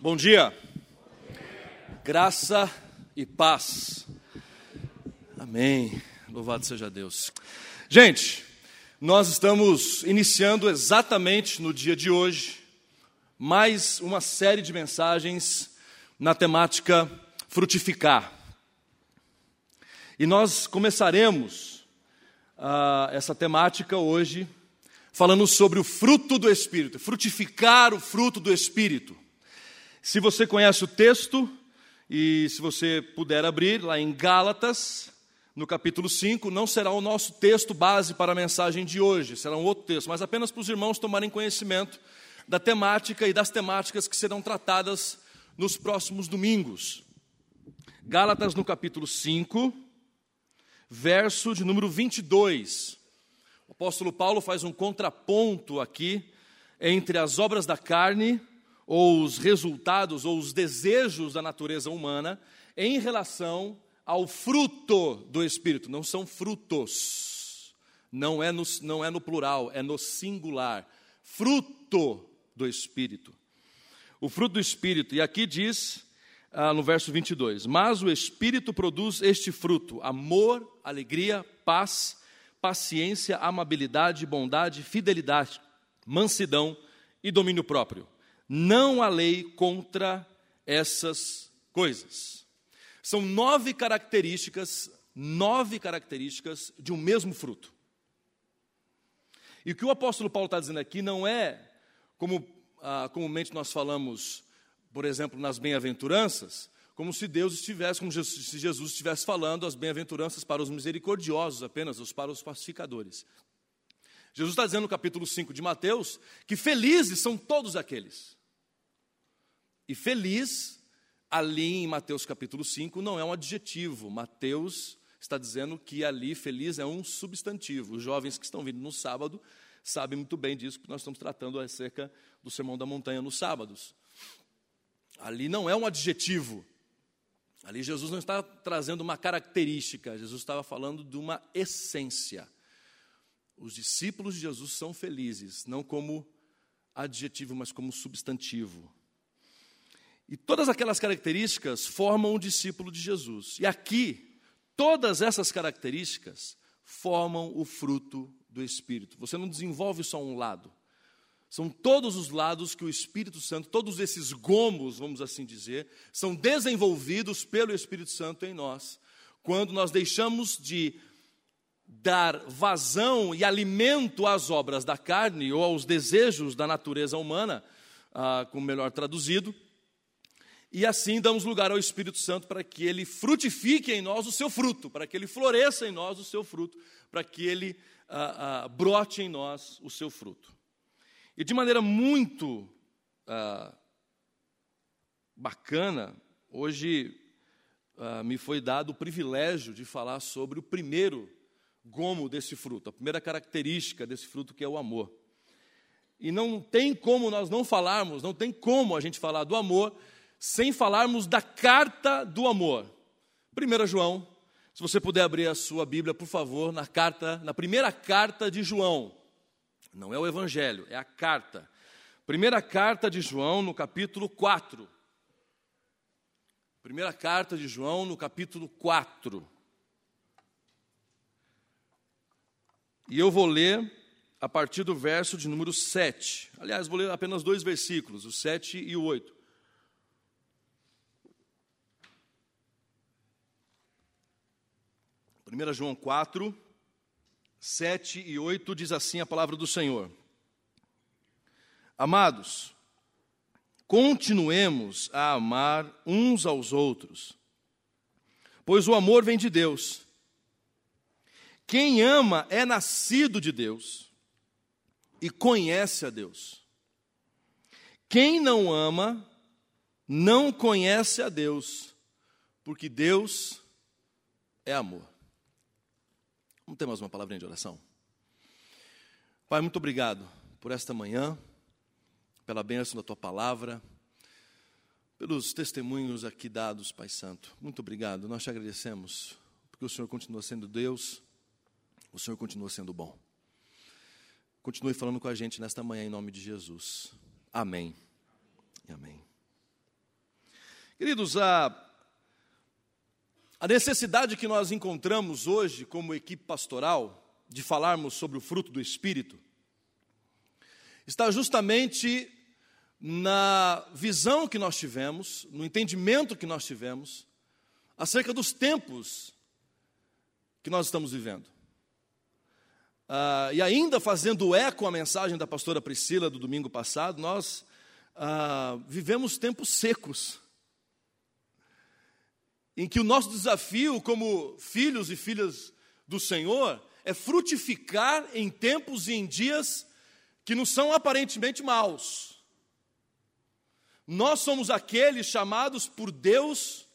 Bom dia. Graça e paz. Amém. Louvado seja Deus. Gente, nós estamos iniciando exatamente no dia de hoje mais uma série de mensagens na temática frutificar. E nós começaremos uh, essa temática hoje falando sobre o fruto do Espírito, frutificar o fruto do Espírito. Se você conhece o texto, e se você puder abrir lá em Gálatas, no capítulo 5, não será o nosso texto base para a mensagem de hoje, será um outro texto, mas apenas para os irmãos tomarem conhecimento da temática e das temáticas que serão tratadas nos próximos domingos. Gálatas, no capítulo 5, verso de número 22. O apóstolo Paulo faz um contraponto aqui entre as obras da carne, ou os resultados, ou os desejos da natureza humana, em relação ao fruto do Espírito. Não são frutos, não é no, não é no plural, é no singular. Fruto do Espírito. O fruto do Espírito, e aqui diz ah, no verso 22: Mas o Espírito produz este fruto: amor, alegria, paz paciência, amabilidade, bondade, fidelidade, mansidão e domínio próprio. Não há lei contra essas coisas. São nove características, nove características de um mesmo fruto. E o que o apóstolo Paulo está dizendo aqui não é, como ah, comumente nós falamos, por exemplo, nas bem-aventuranças, como se Deus estivesse, como se Jesus estivesse falando as bem-aventuranças para os misericordiosos apenas, os para os pacificadores. Jesus está dizendo no capítulo 5 de Mateus que felizes são todos aqueles. E feliz, ali em Mateus capítulo 5, não é um adjetivo. Mateus está dizendo que ali feliz é um substantivo. Os jovens que estão vindo no sábado sabem muito bem disso, porque nós estamos tratando acerca do Sermão da Montanha nos sábados. Ali não é um adjetivo, Ali Jesus não está trazendo uma característica, Jesus estava falando de uma essência. Os discípulos de Jesus são felizes, não como adjetivo, mas como substantivo. E todas aquelas características formam o discípulo de Jesus. E aqui, todas essas características formam o fruto do Espírito. Você não desenvolve só um lado. São todos os lados que o Espírito Santo, todos esses gomos, vamos assim dizer, são desenvolvidos pelo Espírito Santo em nós, quando nós deixamos de dar vazão e alimento às obras da carne ou aos desejos da natureza humana, ah, como melhor traduzido, e assim damos lugar ao Espírito Santo para que ele frutifique em nós o seu fruto, para que ele floresça em nós o seu fruto, para que ele ah, ah, brote em nós o seu fruto. E de maneira muito ah, bacana, hoje ah, me foi dado o privilégio de falar sobre o primeiro gomo desse fruto, a primeira característica desse fruto que é o amor. E não tem como nós não falarmos, não tem como a gente falar do amor sem falarmos da carta do amor. 1 João, se você puder abrir a sua Bíblia, por favor, na carta, na primeira carta de João. Não é o Evangelho, é a carta. Primeira carta de João, no capítulo 4. Primeira carta de João, no capítulo 4. E eu vou ler a partir do verso de número 7. Aliás, vou ler apenas dois versículos, o 7 e o 8. Primeira João 4, 7 e 8 diz assim a palavra do Senhor: Amados, continuemos a amar uns aos outros, pois o amor vem de Deus. Quem ama é nascido de Deus e conhece a Deus. Quem não ama não conhece a Deus, porque Deus é amor. Vamos ter mais uma palavrinha de oração? Pai, muito obrigado por esta manhã, pela bênção da tua palavra, pelos testemunhos aqui dados, Pai Santo. Muito obrigado, nós te agradecemos, porque o Senhor continua sendo Deus, o Senhor continua sendo bom. Continue falando com a gente nesta manhã em nome de Jesus. Amém. Amém. Queridos, a, a necessidade que nós encontramos hoje como equipe pastoral de falarmos sobre o fruto do Espírito está justamente na visão que nós tivemos, no entendimento que nós tivemos acerca dos tempos que nós estamos vivendo. Ah, e ainda fazendo eco à mensagem da pastora Priscila do domingo passado, nós ah, vivemos tempos secos, em que o nosso desafio como filhos e filhas do Senhor é frutificar em tempos e em dias que não são aparentemente maus. Nós somos aqueles chamados por Deus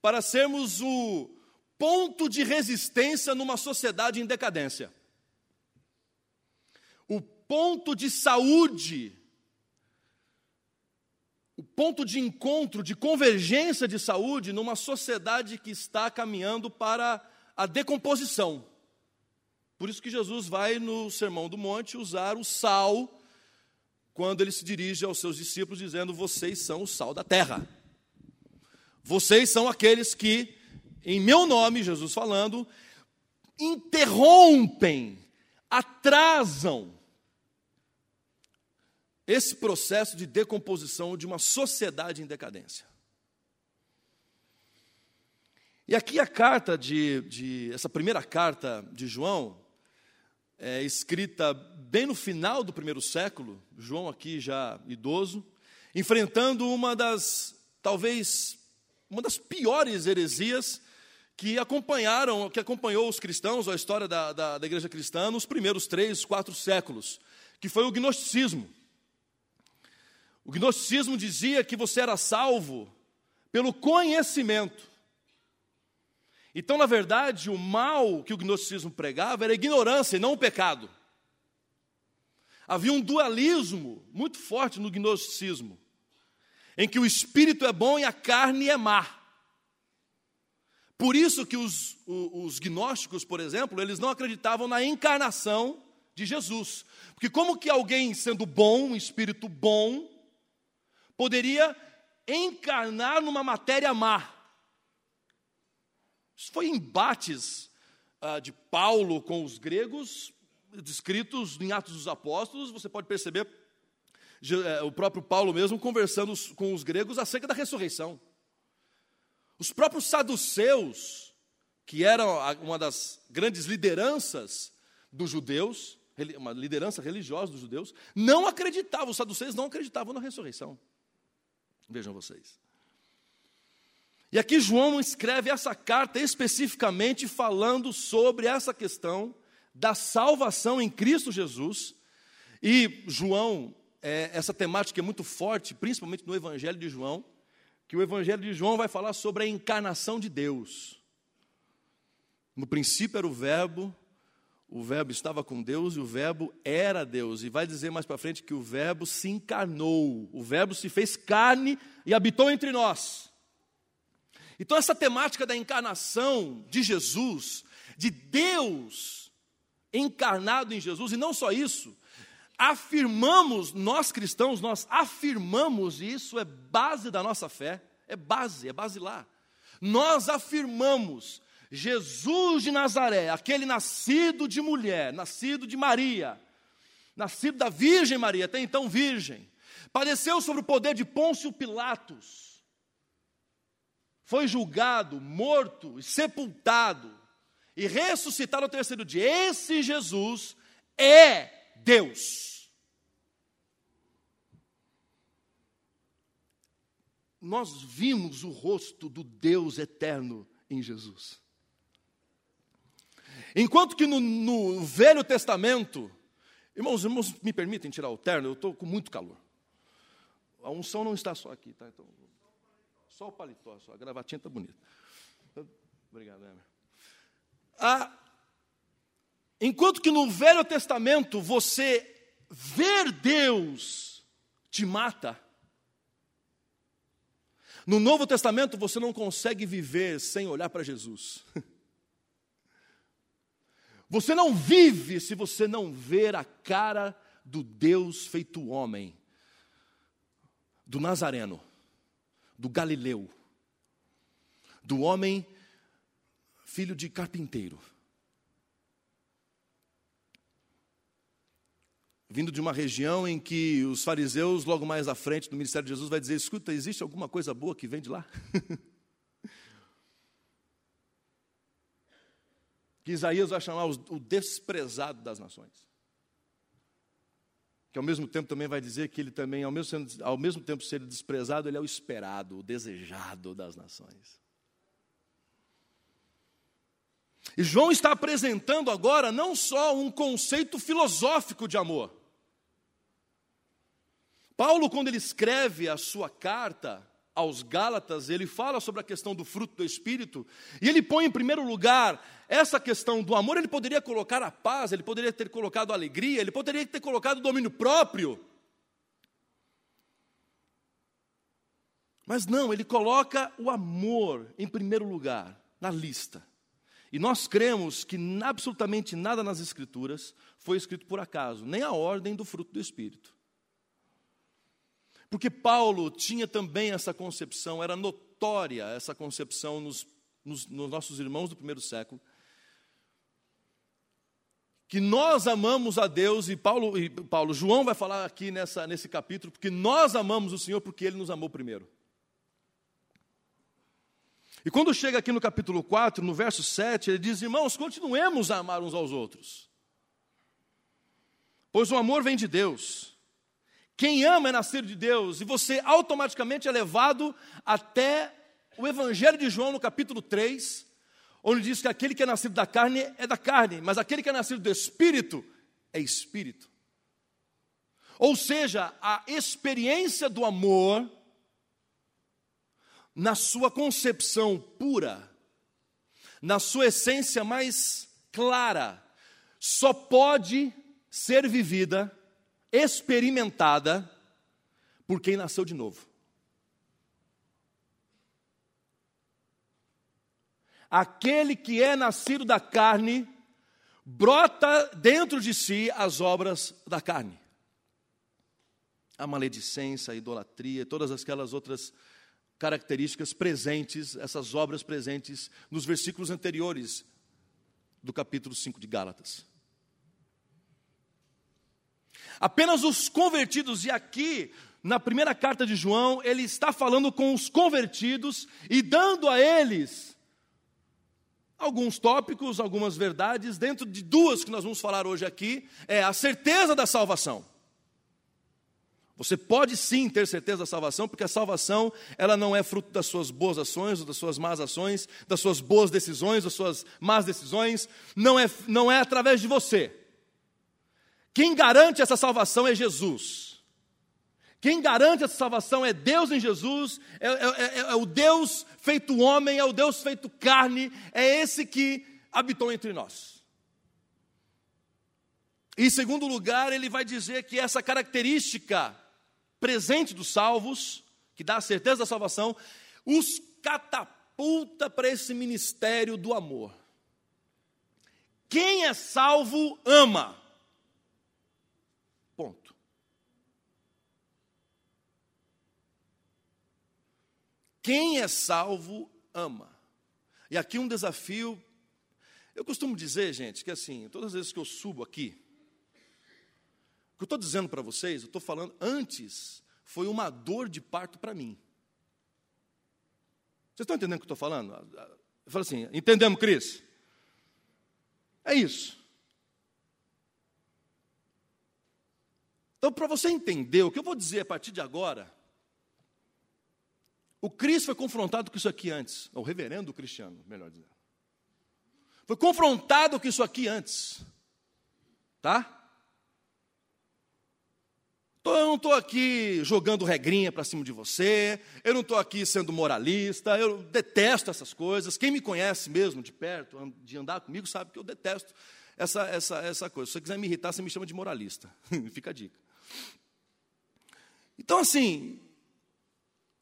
para sermos o ponto de resistência numa sociedade em decadência. O ponto de saúde, o ponto de encontro, de convergência de saúde numa sociedade que está caminhando para a decomposição. Por isso que Jesus vai no Sermão do Monte usar o sal quando ele se dirige aos seus discípulos dizendo: "Vocês são o sal da terra". Vocês são aqueles que em meu nome, Jesus falando, interrompem, atrasam esse processo de decomposição de uma sociedade em decadência. E aqui a carta de, de, essa primeira carta de João, é escrita bem no final do primeiro século, João aqui já idoso, enfrentando uma das, talvez, uma das piores heresias que acompanharam, que acompanhou os cristãos, a história da, da, da igreja cristã nos primeiros três, quatro séculos, que foi o gnosticismo. O gnosticismo dizia que você era salvo pelo conhecimento. Então, na verdade, o mal que o gnosticismo pregava era a ignorância e não o pecado. Havia um dualismo muito forte no gnosticismo, em que o espírito é bom e a carne é má. Por isso que os, os, gnósticos, por exemplo, eles não acreditavam na encarnação de Jesus. Porque como que alguém sendo bom, um espírito bom, poderia encarnar numa matéria má? Isso foi embates ah, de Paulo com os gregos, descritos em Atos dos Apóstolos, você pode perceber eh, o próprio Paulo mesmo conversando com os gregos acerca da ressurreição. Os próprios saduceus, que eram uma das grandes lideranças dos judeus, uma liderança religiosa dos judeus, não acreditavam, os saduceus não acreditavam na ressurreição. Vejam vocês. E aqui João escreve essa carta especificamente falando sobre essa questão da salvação em Cristo Jesus. E João, é, essa temática é muito forte, principalmente no Evangelho de João que o Evangelho de João vai falar sobre a encarnação de Deus. No princípio era o Verbo, o Verbo estava com Deus e o Verbo era Deus. E vai dizer mais para frente que o Verbo se encarnou, o Verbo se fez carne e habitou entre nós. Então, essa temática da encarnação de Jesus, de Deus encarnado em Jesus, e não só isso, afirmamos, nós cristãos, nós afirmamos, e isso é base da nossa fé, é base, é base lá. Nós afirmamos Jesus de Nazaré, aquele nascido de mulher, nascido de Maria, nascido da Virgem Maria, até então virgem, padeceu sobre o poder de Pôncio Pilatos, foi julgado, morto e sepultado, e ressuscitado ao terceiro dia. Esse Jesus é Deus. Nós vimos o rosto do Deus eterno em Jesus. Enquanto que no, no Velho Testamento, irmãos, irmãos, me permitem tirar o terno, eu estou com muito calor. A unção não está só aqui, tá? Então, só o paletó, só a gravatinha está bonita. Obrigado, Emer. Ah, Enquanto que no Velho Testamento você ver Deus te mata, no Novo Testamento você não consegue viver sem olhar para Jesus. Você não vive se você não ver a cara do Deus feito homem, do Nazareno, do Galileu, do homem filho de carpinteiro. Vindo de uma região em que os fariseus, logo mais à frente do ministério de Jesus, vai dizer: escuta, existe alguma coisa boa que vem de lá? que Isaías vai chamar o desprezado das nações. Que ao mesmo tempo também vai dizer que ele também, ao mesmo, ao mesmo tempo ser desprezado, ele é o esperado, o desejado das nações. E João está apresentando agora não só um conceito filosófico de amor. Paulo, quando ele escreve a sua carta aos Gálatas, ele fala sobre a questão do fruto do Espírito, e ele põe em primeiro lugar essa questão do amor. Ele poderia colocar a paz, ele poderia ter colocado a alegria, ele poderia ter colocado o domínio próprio. Mas não, ele coloca o amor em primeiro lugar, na lista. E nós cremos que absolutamente nada nas Escrituras foi escrito por acaso, nem a ordem do fruto do Espírito. Porque Paulo tinha também essa concepção, era notória essa concepção nos, nos, nos nossos irmãos do primeiro século, que nós amamos a Deus, e Paulo, e Paulo João vai falar aqui nessa, nesse capítulo, porque nós amamos o Senhor porque Ele nos amou primeiro. E quando chega aqui no capítulo 4, no verso 7, ele diz: Irmãos, continuemos a amar uns aos outros, pois o amor vem de Deus. Quem ama é nascido de Deus, e você automaticamente é levado até o Evangelho de João, no capítulo 3, onde diz que aquele que é nascido da carne é da carne, mas aquele que é nascido do Espírito é Espírito. Ou seja, a experiência do amor, na sua concepção pura, na sua essência mais clara, só pode ser vivida experimentada por quem nasceu de novo. Aquele que é nascido da carne, brota dentro de si as obras da carne. A maledicência, a idolatria, todas aquelas outras características presentes, essas obras presentes nos versículos anteriores do capítulo 5 de Gálatas. Apenas os convertidos, e aqui na primeira carta de João, ele está falando com os convertidos e dando a eles alguns tópicos, algumas verdades, dentro de duas que nós vamos falar hoje aqui, é a certeza da salvação. Você pode sim ter certeza da salvação, porque a salvação, ela não é fruto das suas boas ações, ou das suas más ações, das suas boas decisões, das suas más decisões, não é, não é através de você. Quem garante essa salvação é Jesus. Quem garante essa salvação é Deus em Jesus, é, é, é, é, o Deus feito homem, é o Deus feito carne, é esse que habitou entre nós. E, em segundo lugar, ele vai dizer que essa característica presente dos salvos, que dá a certeza da salvação, os catapulta para esse ministério do amor. Quem é salvo ama. Ponto. Quem é salvo, ama. E aqui um desafio. Eu costumo dizer, gente, que assim, todas as vezes que eu subo aqui, o que eu estou dizendo para vocês, eu estou falando antes, foi uma dor de parto para mim. Vocês estão entendendo o que eu estou falando? Eu falo assim, entendemos, Cris? É isso. Então, para você entender o que eu vou dizer a partir de agora, o Cris foi confrontado com isso aqui antes, o reverendo cristiano, melhor dizendo. Foi confrontado com isso aqui antes, tá? Eu não estou aqui jogando regrinha para cima de você, eu não estou aqui sendo moralista, eu detesto essas coisas. Quem me conhece mesmo de perto, de andar comigo, sabe que eu detesto essa, essa, essa coisa. Se você quiser me irritar, você me chama de moralista. Fica a dica. Então, assim,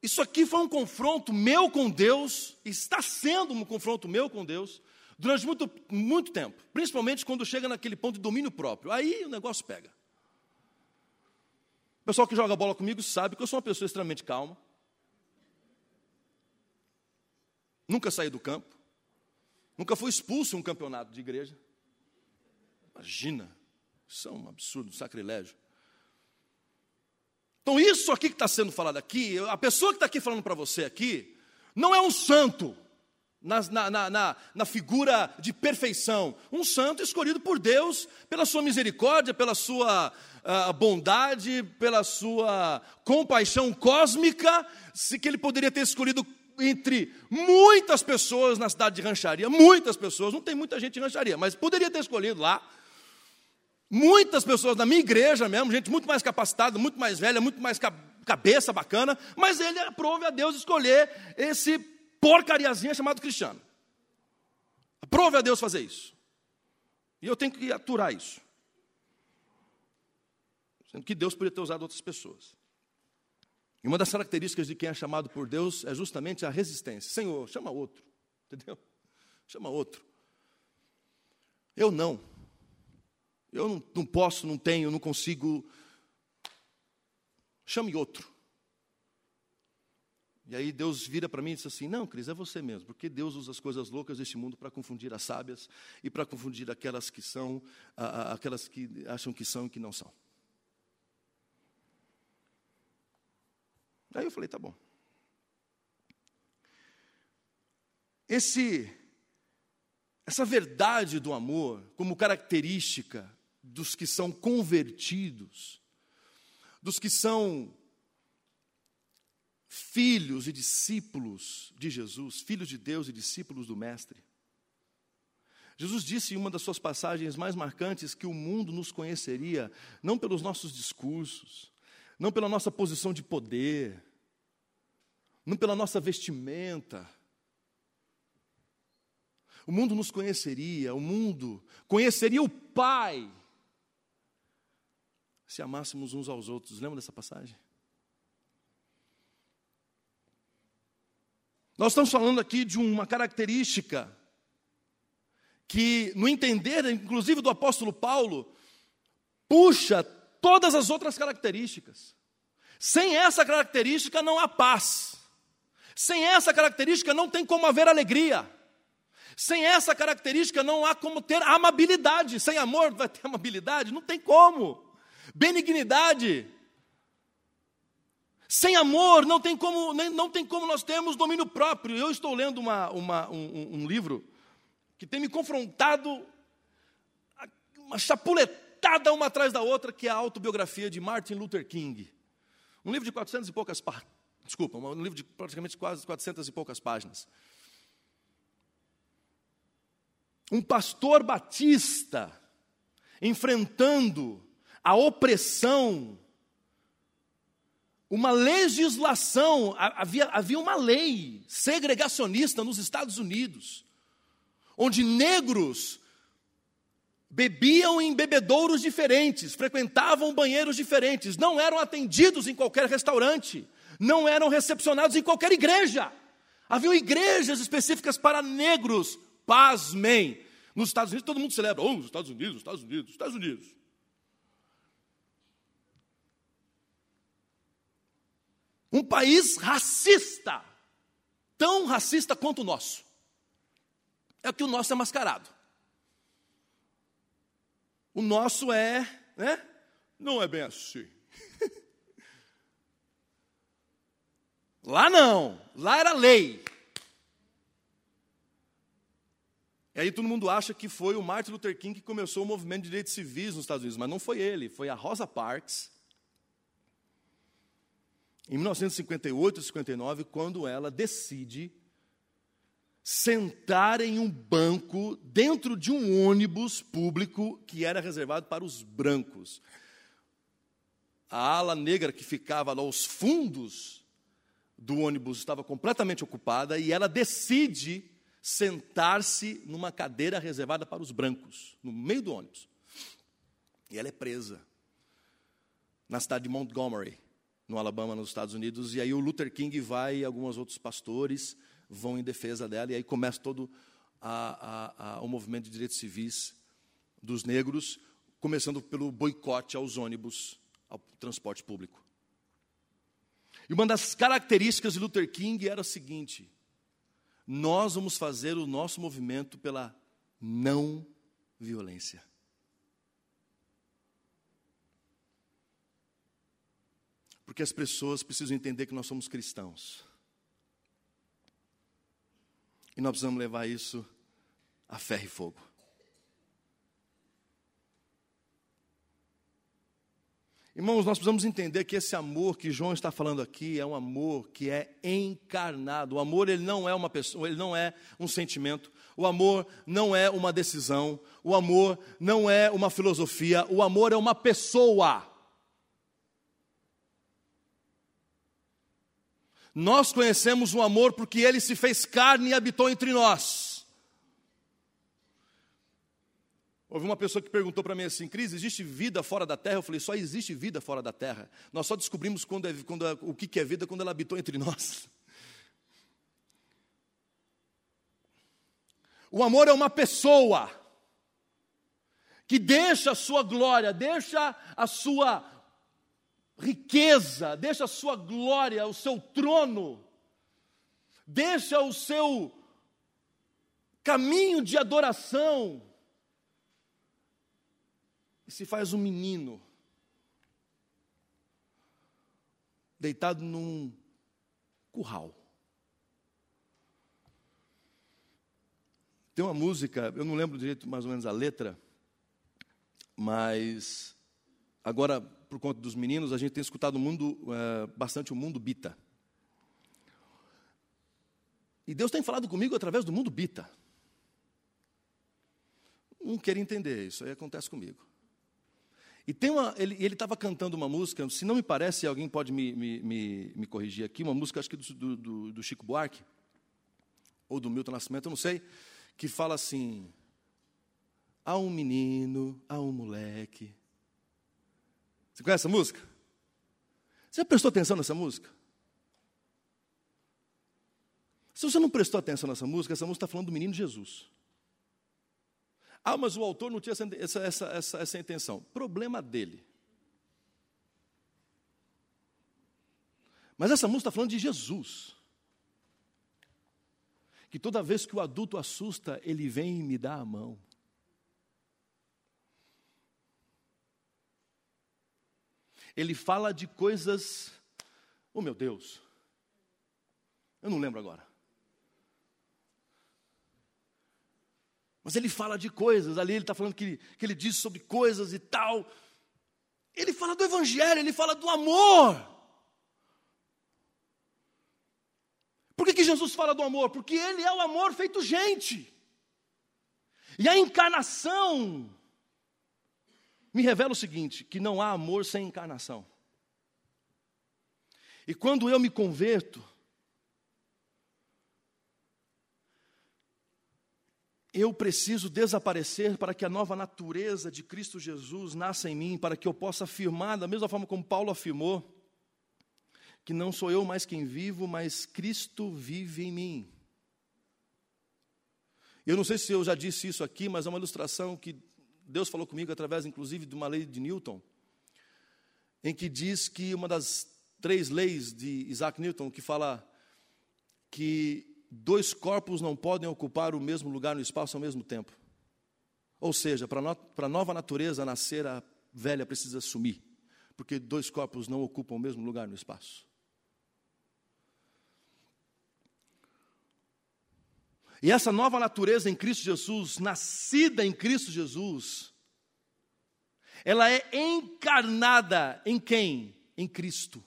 isso aqui foi um confronto meu com Deus, está sendo um confronto meu com Deus, durante muito, muito tempo, principalmente quando chega naquele ponto de domínio próprio. Aí o negócio pega. O pessoal que joga bola comigo sabe que eu sou uma pessoa extremamente calma. nunca saí do campo, nunca fui expulso em um campeonato de igreja. Imagina, isso é um absurdo, um sacrilégio. Então, isso aqui que está sendo falado aqui, a pessoa que está aqui falando para você aqui, não é um santo na, na, na, na, figura de perfeição. Um santo escolhido por Deus pela sua misericórdia, pela sua uh, bondade, pela sua compaixão cósmica, se que ele poderia ter escolhido entre muitas pessoas na cidade de Rancharia, muitas pessoas, não tem muita gente em Rancharia, mas poderia ter escolhido lá Muitas pessoas da minha igreja mesmo, gente muito mais capacitada, muito mais velha, muito mais cabeça bacana, mas ele aprove a Deus escolher esse porcariazinha chamado cristiano. Aprove a Deus fazer isso. E eu tenho que aturar isso. Sendo que Deus poderia ter usado outras pessoas. E uma das características de quem é chamado por Deus é justamente a resistência. Senhor, chama outro. Entendeu? Chama outro. Eu não. Eu não, não posso, não tenho, não consigo. Chame outro. E aí Deus vira para mim e diz assim: Não, Cris, é você mesmo, porque Deus usa as coisas loucas deste mundo para confundir as sábias e para confundir aquelas que são, aquelas que acham que são e que não são. Aí eu falei: Tá bom. Esse, essa verdade do amor, como característica dos que são convertidos, dos que são filhos e discípulos de Jesus, filhos de Deus e discípulos do Mestre. Jesus disse em uma das suas passagens mais marcantes que o mundo nos conheceria não pelos nossos discursos, não pela nossa posição de poder, não pela nossa vestimenta. O mundo nos conheceria, o mundo conheceria o Pai se amássemos uns aos outros. Lembra dessa passagem? Nós estamos falando aqui de uma característica que, no entender, inclusive do apóstolo Paulo, puxa todas as outras características. Sem essa característica não há paz. Sem essa característica não tem como haver alegria. Sem essa característica não há como ter amabilidade. Sem amor vai ter amabilidade? Não tem como benignidade. Sem amor não tem como, não tem como nós termos domínio próprio. Eu estou lendo uma, uma, um, um livro que tem me confrontado, uma chapuletada uma atrás da outra, que é a autobiografia de Martin Luther King. Um livro de 400 e poucas páginas. Desculpa, um livro de praticamente quase 400 e poucas páginas. Um pastor batista enfrentando a opressão, uma legislação, havia, havia uma lei segregacionista nos Estados Unidos, onde negros bebiam em bebedouros diferentes, frequentavam banheiros diferentes, não eram atendidos em qualquer restaurante, não eram recepcionados em qualquer igreja. Havia igrejas específicas para negros, pasmem. Nos Estados Unidos todo mundo celebra, oh, os Estados Unidos, os Estados Unidos, os Estados Unidos. Um país racista, tão racista quanto o nosso. É que o nosso é mascarado. O nosso é, né? Não é bem assim. Lá não, lá era lei. E aí todo mundo acha que foi o Martin Luther King que começou o movimento de direitos civis nos Estados Unidos, mas não foi ele, foi a Rosa Parks, em 1958 e 59, quando ela decide sentar em um banco dentro de um ônibus público que era reservado para os brancos. A ala negra que ficava aos fundos do ônibus estava completamente ocupada e ela decide sentar-se numa cadeira reservada para os brancos, no meio do ônibus. E ela é presa na cidade de Montgomery no Alabama, nos Estados Unidos, e aí o Luther King vai e alguns outros pastores vão em defesa dela, e aí começa todo a, a, a, o movimento de direitos civis dos negros, começando pelo boicote aos ônibus, ao transporte público. E uma das características de Luther King era a seguinte: nós vamos fazer o nosso movimento pela não violência. Porque as pessoas precisam entender que nós somos cristãos. E nós precisamos levar isso a ferro e fogo. Irmãos, nós precisamos entender que esse amor que João está falando aqui é um amor que é encarnado. O amor ele não é uma pessoa, ele não é um sentimento. O amor não é uma decisão. O amor não é uma filosofia. O amor é uma pessoa. Nós conhecemos o amor porque ele se fez carne e habitou entre nós. Houve uma pessoa que perguntou para mim assim, Cris, existe vida fora da terra? Eu falei, só existe vida fora da terra. Nós só descobrimos quando é, quando é, o que é vida quando ela habitou entre nós. O amor é uma pessoa que deixa a sua glória, deixa a sua riqueza, deixa a sua glória, o seu trono, deixa o seu caminho de adoração e se faz um menino deitado num curral. Tem uma música, eu não lembro direito mais ou menos a letra, mas agora, por conta dos meninos, a gente tem escutado mundo, é, bastante o mundo bita. E Deus tem falado comigo através do mundo bita. Não quero entender, isso aí acontece comigo. E tem uma, ele estava cantando uma música, se não me parece, alguém pode me, me, me, me corrigir aqui, uma música acho que do, do, do, Chico Buarque, ou do Milton Nascimento, eu não sei, que fala assim: há um menino, há um moleque. Você conhece essa música? Você já prestou atenção nessa música? Se você não prestou atenção nessa música, essa música está falando do menino Jesus. Ah, mas o autor não tinha essa, essa, essa, essa intenção. Problema dele. Mas essa música está falando de Jesus. Que toda vez que o adulto assusta, ele vem e me dá a mão. Ele fala de coisas, oh meu Deus, eu não lembro agora. Mas ele fala de coisas, ali ele está falando que, que ele diz sobre coisas e tal. Ele fala do Evangelho, ele fala do amor. Por que, que Jesus fala do amor? Porque ele é o amor feito gente. E a encarnação me revela o seguinte: que não há amor sem encarnação. E quando eu me converto, eu preciso desaparecer para que a nova natureza de Cristo Jesus nasça em mim, para que eu possa afirmar, da mesma forma como Paulo afirmou, que não sou eu mais quem vivo, mas Cristo vive em mim. Eu não sei se eu já disse isso aqui, mas é uma ilustração que Deus falou comigo através, inclusive, de uma lei de Newton, em que diz que uma das três leis de Isaac Newton, que fala que dois corpos não podem ocupar o mesmo lugar no espaço ao mesmo tempo. Ou seja, para a nova natureza nascer, a velha precisa sumir, porque dois corpos não ocupam o mesmo lugar no espaço. E essa nova natureza em Cristo Jesus, nascida em Cristo Jesus, ela é encarnada em quem? Em Cristo.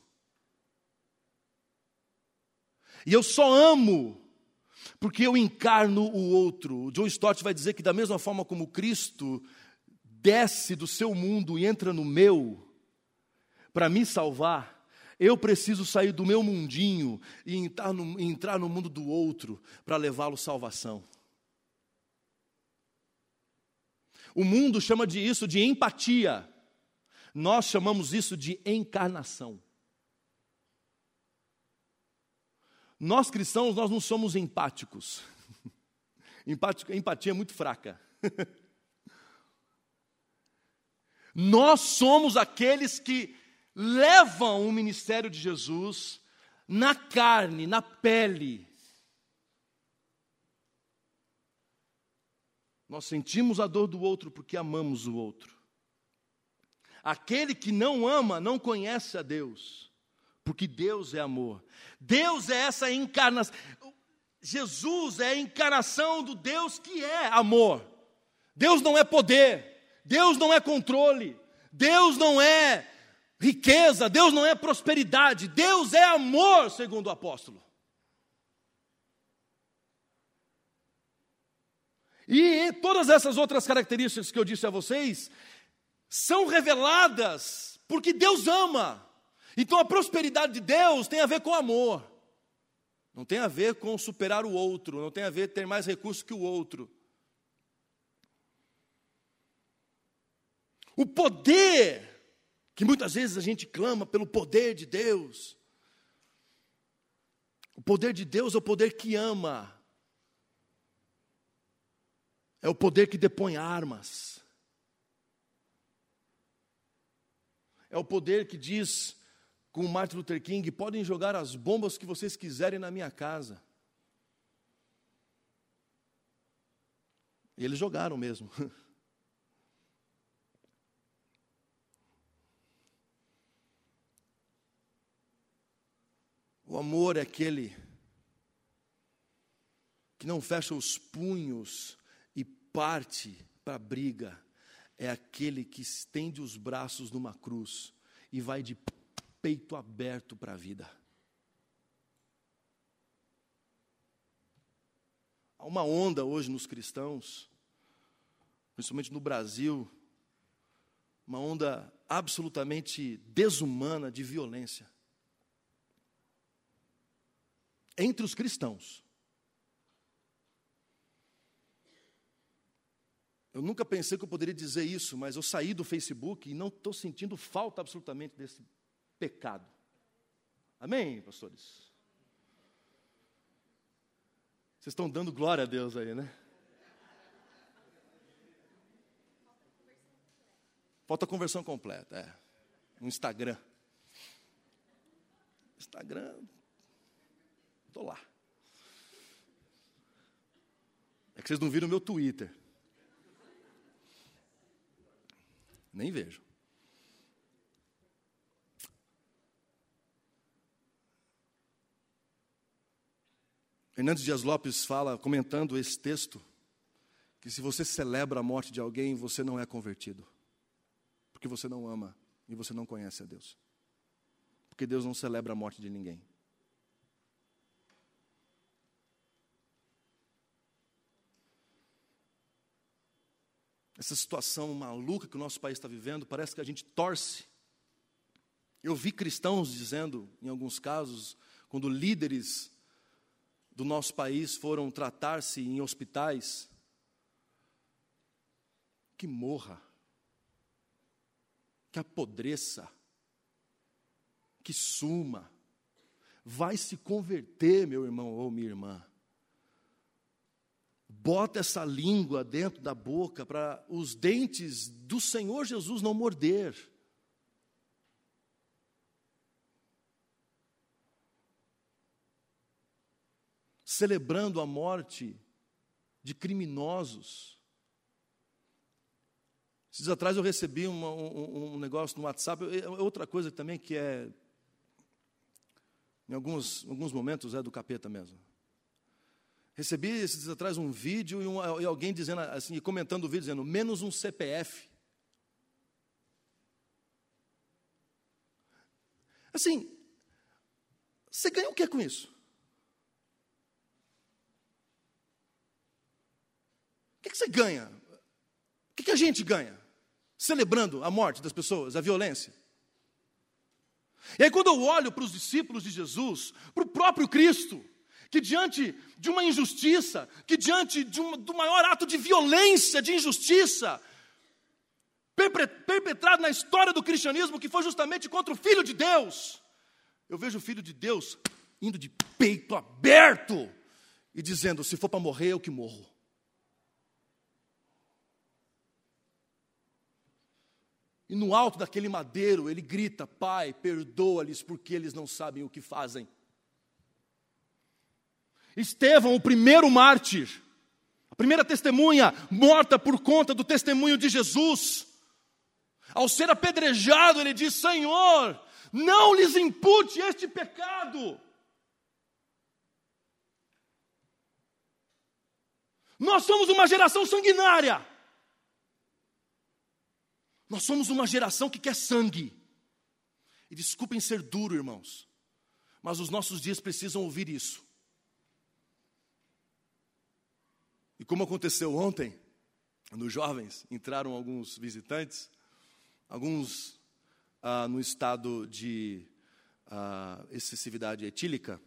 E eu só amo porque eu encarno o outro. O John Stott vai dizer que, da mesma forma como Cristo desce do seu mundo e entra no meu, para me salvar, eu preciso sair do meu mundinho e entrar no, entrar no mundo do outro para levá-lo salvação. O mundo chama de isso de empatia. Nós chamamos isso de encarnação. Nós cristãos, nós não somos empáticos. Empatia é muito fraca. Nós somos aqueles que levam o ministério de Jesus na carne, na pele. Nós sentimos a dor do outro porque amamos o outro. Aquele que não ama não conhece a Deus, porque Deus é amor. Deus é essa encarnação. Jesus é a encarnação do Deus que é amor. Deus não é poder, Deus não é controle, Deus não é riqueza, Deus não é prosperidade, Deus é amor, segundo o apóstolo. E todas essas outras características que eu disse a vocês são reveladas porque Deus ama. Então a prosperidade de Deus tem a ver com amor. Não tem a ver com superar o outro, não tem a ver ter mais recursos que o outro. O poder, que muitas vezes a gente clama pelo poder de Deus. O poder de Deus é o poder que ama. É o poder que depõe armas. É o poder que diz, com Martin Luther King: podem jogar as bombas que vocês quiserem na minha casa. E eles jogaram mesmo. O amor é aquele que não fecha os punhos parte para a briga é aquele que estende os braços numa cruz e vai de peito aberto para a vida. Há uma onda hoje nos cristãos, principalmente no Brasil, uma onda absolutamente desumana de violência. Entre os cristãos. Eu nunca pensei que eu poderia dizer isso, mas eu saí do Facebook e não estou sentindo falta absolutamente desse pecado. Amém, pastores? Vocês estão dando glória a Deus aí, né? Falta a conversão completa, é. No Instagram. Instagram, estou lá. É que vocês não viram o meu Twitter. Nem vejo. Hernandes Dias Lopes fala, comentando esse texto, que se você celebra a morte de alguém, você não é convertido. Porque você não ama e você não conhece a Deus. Porque Deus não celebra a morte de ninguém. Essa situação maluca que o nosso país está vivendo, parece que a gente torce. Eu vi cristãos dizendo, em alguns casos, quando líderes do nosso país foram tratar-se em hospitais, que morra, que apodreça, que suma, vai se converter, meu irmão ou minha irmã. Bota essa língua dentro da boca para os dentes do Senhor Jesus não morder. Celebrando a morte de criminosos. Esses atrás eu recebi um, um, negócio no WhatsApp, outra coisa também que é, em alguns, alguns momentos, é do capeta mesmo. Recebi esses dias atrás um vídeo e, um, e alguém dizendo assim, comentando o vídeo, dizendo, menos um CPF. Assim, você ganha o que com isso? O que, você ganha? O que, que a gente ganha? Celebrando a morte das pessoas, a violência. E aí, quando eu olho para os discípulos de Jesus, para o próprio Cristo, que diante de uma injustiça, que diante de um, do maior ato de violência, de injustiça, perpetrado na história do cristianismo, que foi justamente contra o Filho de Deus, eu vejo o Filho de Deus indo de peito aberto e dizendo: se for para morrer, eu que morro. E no alto daquele madeiro, ele grita: Pai, perdoa-lhes porque eles não sabem o que fazem. Estevão, o primeiro mártir, a primeira testemunha morta por conta do testemunho de Jesus. Ao ser apedrejado, ele diz: Senhor, não lhes impute este pecado. Nós somos uma geração sanguinária. Nós somos uma geração que quer sangue. E desculpem ser duro, irmãos, mas os nossos dias precisam ouvir isso. E como aconteceu ontem, nos jovens, entraram alguns visitantes, alguns ah, no estado de ah, excessividade etílica,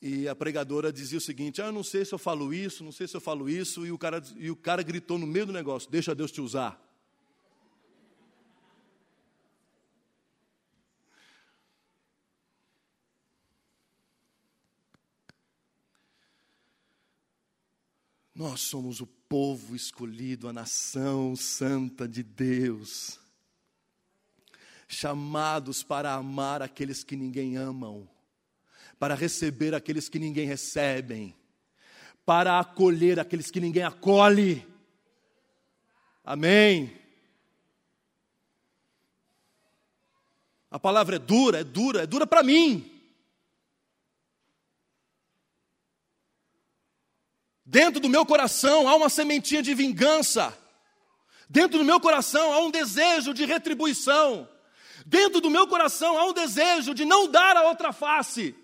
e a pregadora dizia o seguinte: Ah, não sei se eu falo isso, não sei se eu falo isso, e o cara, e o cara gritou no meio do negócio: Deixa Deus te usar. Nós somos o povo escolhido, a nação santa de Deus, chamados para amar aqueles que ninguém amam, para receber aqueles que ninguém recebem, para acolher aqueles que ninguém acolhe. Amém. A palavra é dura, é dura, é dura para mim. Dentro do meu coração há uma sementinha de vingança. Dentro do meu coração há um desejo de retribuição. Dentro do meu coração há um desejo de não dar a outra face.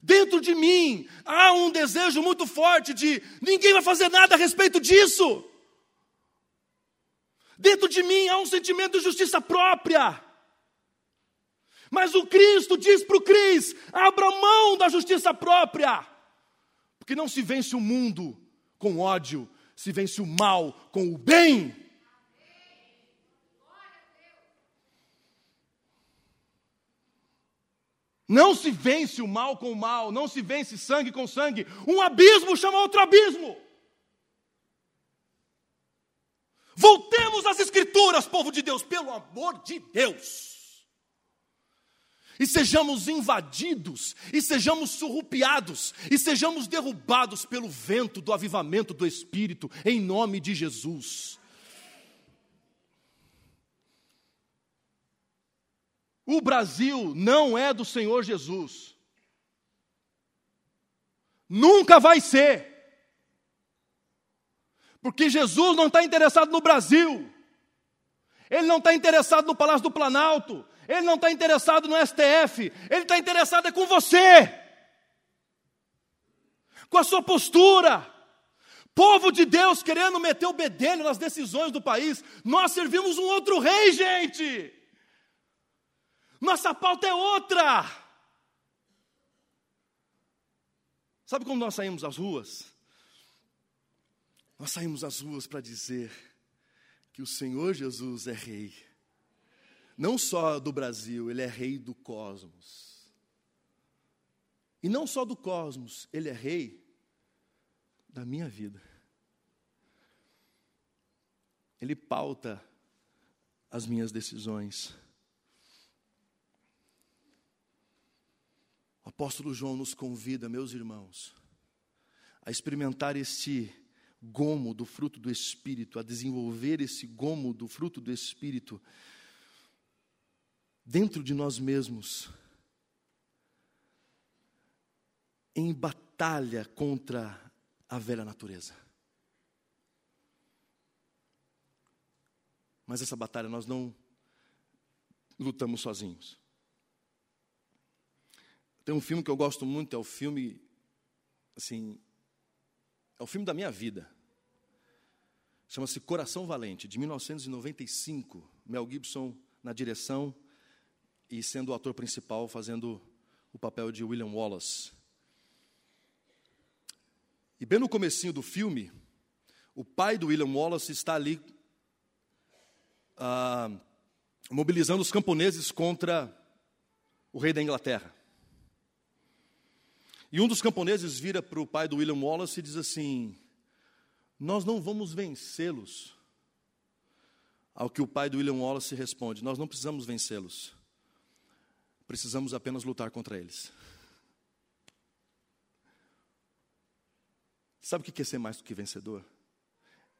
Dentro de mim há um desejo muito forte de ninguém vai fazer nada a respeito disso. Dentro de mim há um sentimento de justiça própria. Mas o Cristo diz para o Cris: abra mão da justiça própria, porque não se vence o mundo com ódio, se vence o mal com o bem. Não se vence o mal com o mal, não se vence sangue com sangue. Um abismo chama outro abismo. Voltemos às Escrituras, povo de Deus, pelo amor de Deus e sejamos invadidos, e sejamos surrupiados, e sejamos derrubados pelo vento do avivamento do Espírito, em nome de Jesus. O Brasil não é do Senhor Jesus. Nunca vai ser. Porque Jesus não está interessado no Brasil. Ele não está interessado no Palácio do Planalto. Ele não está interessado no STF, ele está interessado é com você, com a sua postura. Povo de Deus querendo meter o bedelho nas decisões do país, nós servimos um outro rei, gente. Nossa pauta é outra. Sabe como nós saímos às ruas? Nós saímos às ruas para dizer que o Senhor Jesus é Rei não só do Brasil, ele é rei do cosmos. E não só do cosmos, ele é rei da minha vida. Ele pauta as minhas decisões. O apóstolo João nos convida, meus irmãos, a experimentar este gomo do fruto do Espírito, a desenvolver esse gomo do fruto do Espírito dentro de nós mesmos, em batalha contra a velha natureza. Mas essa batalha nós não lutamos sozinhos. Tem um filme que eu gosto muito, é o filme, assim, é o filme da minha vida. Chama-se Coração Valente, de 1995. Mel Gibson na direção, e sendo o ator principal, fazendo o papel de William Wallace. E bem no comecinho do filme, o pai do William Wallace está ali ah, mobilizando os camponeses contra o rei da Inglaterra. E um dos camponeses vira para o pai do William Wallace e diz assim: Nós não vamos vencê-los. Ao que o pai do William Wallace responde: Nós não precisamos vencê-los. Precisamos apenas lutar contra eles. Sabe o que é ser mais do que vencedor?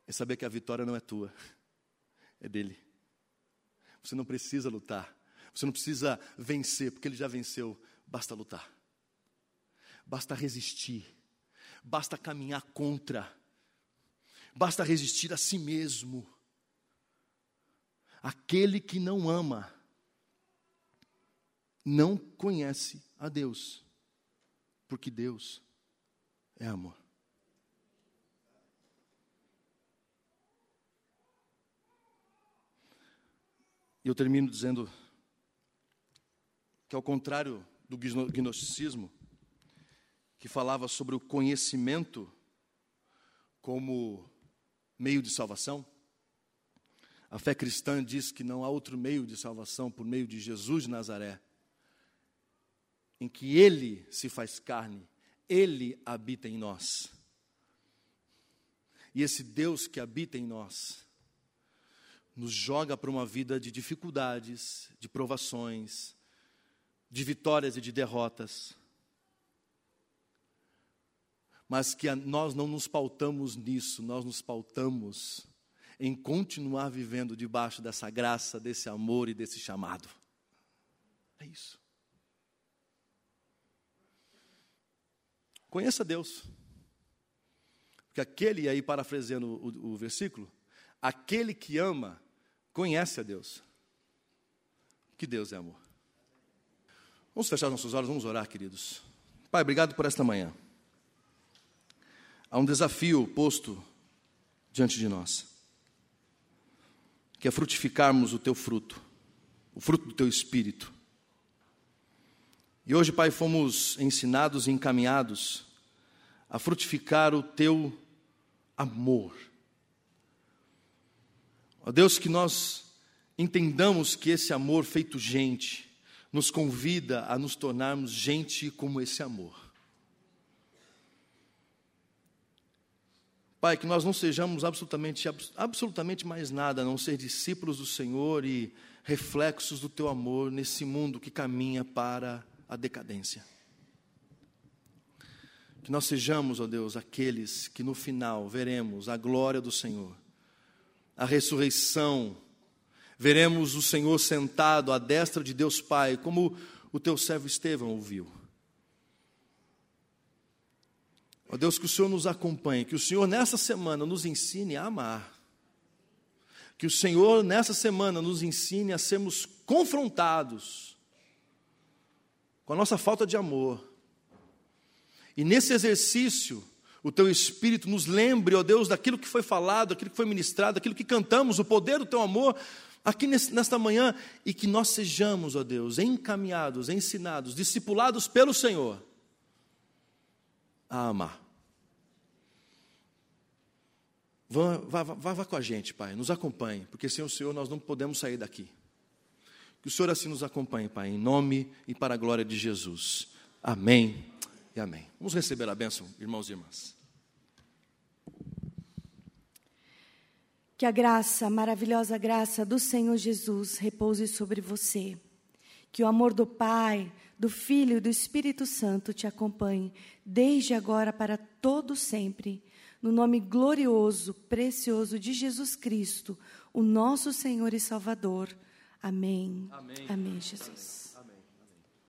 É saber que a vitória não é tua, é dele. Você não precisa lutar, você não precisa vencer, porque ele já venceu. Basta lutar, basta resistir, basta caminhar contra, basta resistir a si mesmo. Aquele que não ama, não conhece a Deus, porque Deus é amor. E eu termino dizendo que, ao contrário do gnosticismo, que falava sobre o conhecimento como meio de salvação, a fé cristã diz que não há outro meio de salvação por meio de Jesus de Nazaré, em que Ele se faz carne, Ele habita em nós. E esse Deus que habita em nós, nos joga para uma vida de dificuldades, de provações, de vitórias e de derrotas. Mas que nós não nos pautamos nisso, nós nos pautamos em continuar vivendo debaixo dessa graça, desse amor e desse chamado. É isso. Conheça Deus. Porque aquele, aí parafraseando o, o versículo, aquele que ama conhece a Deus. Que Deus é amor. Vamos fechar nossos olhos, vamos orar, queridos. Pai, obrigado por esta manhã. Há um desafio posto diante de nós, que é frutificarmos o teu fruto, o fruto do teu espírito. E hoje, Pai, fomos ensinados e encaminhados a frutificar o teu amor Ó Deus, que nós entendamos que esse amor feito gente nos convida a nos tornarmos gente como esse amor. Pai, que nós não sejamos absolutamente, absolutamente mais nada, a não ser discípulos do Senhor e reflexos do teu amor nesse mundo que caminha para a decadência. Que nós sejamos, ó Deus, aqueles que no final veremos a glória do Senhor a ressurreição, veremos o Senhor sentado à destra de Deus Pai, como o teu servo Estevão ouviu. Ó Deus, que o Senhor nos acompanhe, que o Senhor nessa semana nos ensine a amar. Que o Senhor nessa semana nos ensine a sermos confrontados com a nossa falta de amor. E nesse exercício, o teu Espírito nos lembre, ó Deus, daquilo que foi falado, daquilo que foi ministrado, daquilo que cantamos, o poder do teu amor aqui nesta manhã e que nós sejamos, ó Deus, encaminhados, ensinados, discipulados pelo Senhor a amar. Vá, vá, vá, vá com a gente, Pai, nos acompanhe, porque sem o Senhor nós não podemos sair daqui. Que o Senhor assim nos acompanhe, Pai, em nome e para a glória de Jesus. Amém e amém. Vamos receber a bênção, irmãos e irmãs. Que a graça, a maravilhosa graça do Senhor Jesus repouse sobre você. Que o amor do Pai, do Filho e do Espírito Santo te acompanhe, desde agora para todo sempre. No nome glorioso, precioso de Jesus Cristo, o nosso Senhor e Salvador. Amém. Amém, Amém Jesus.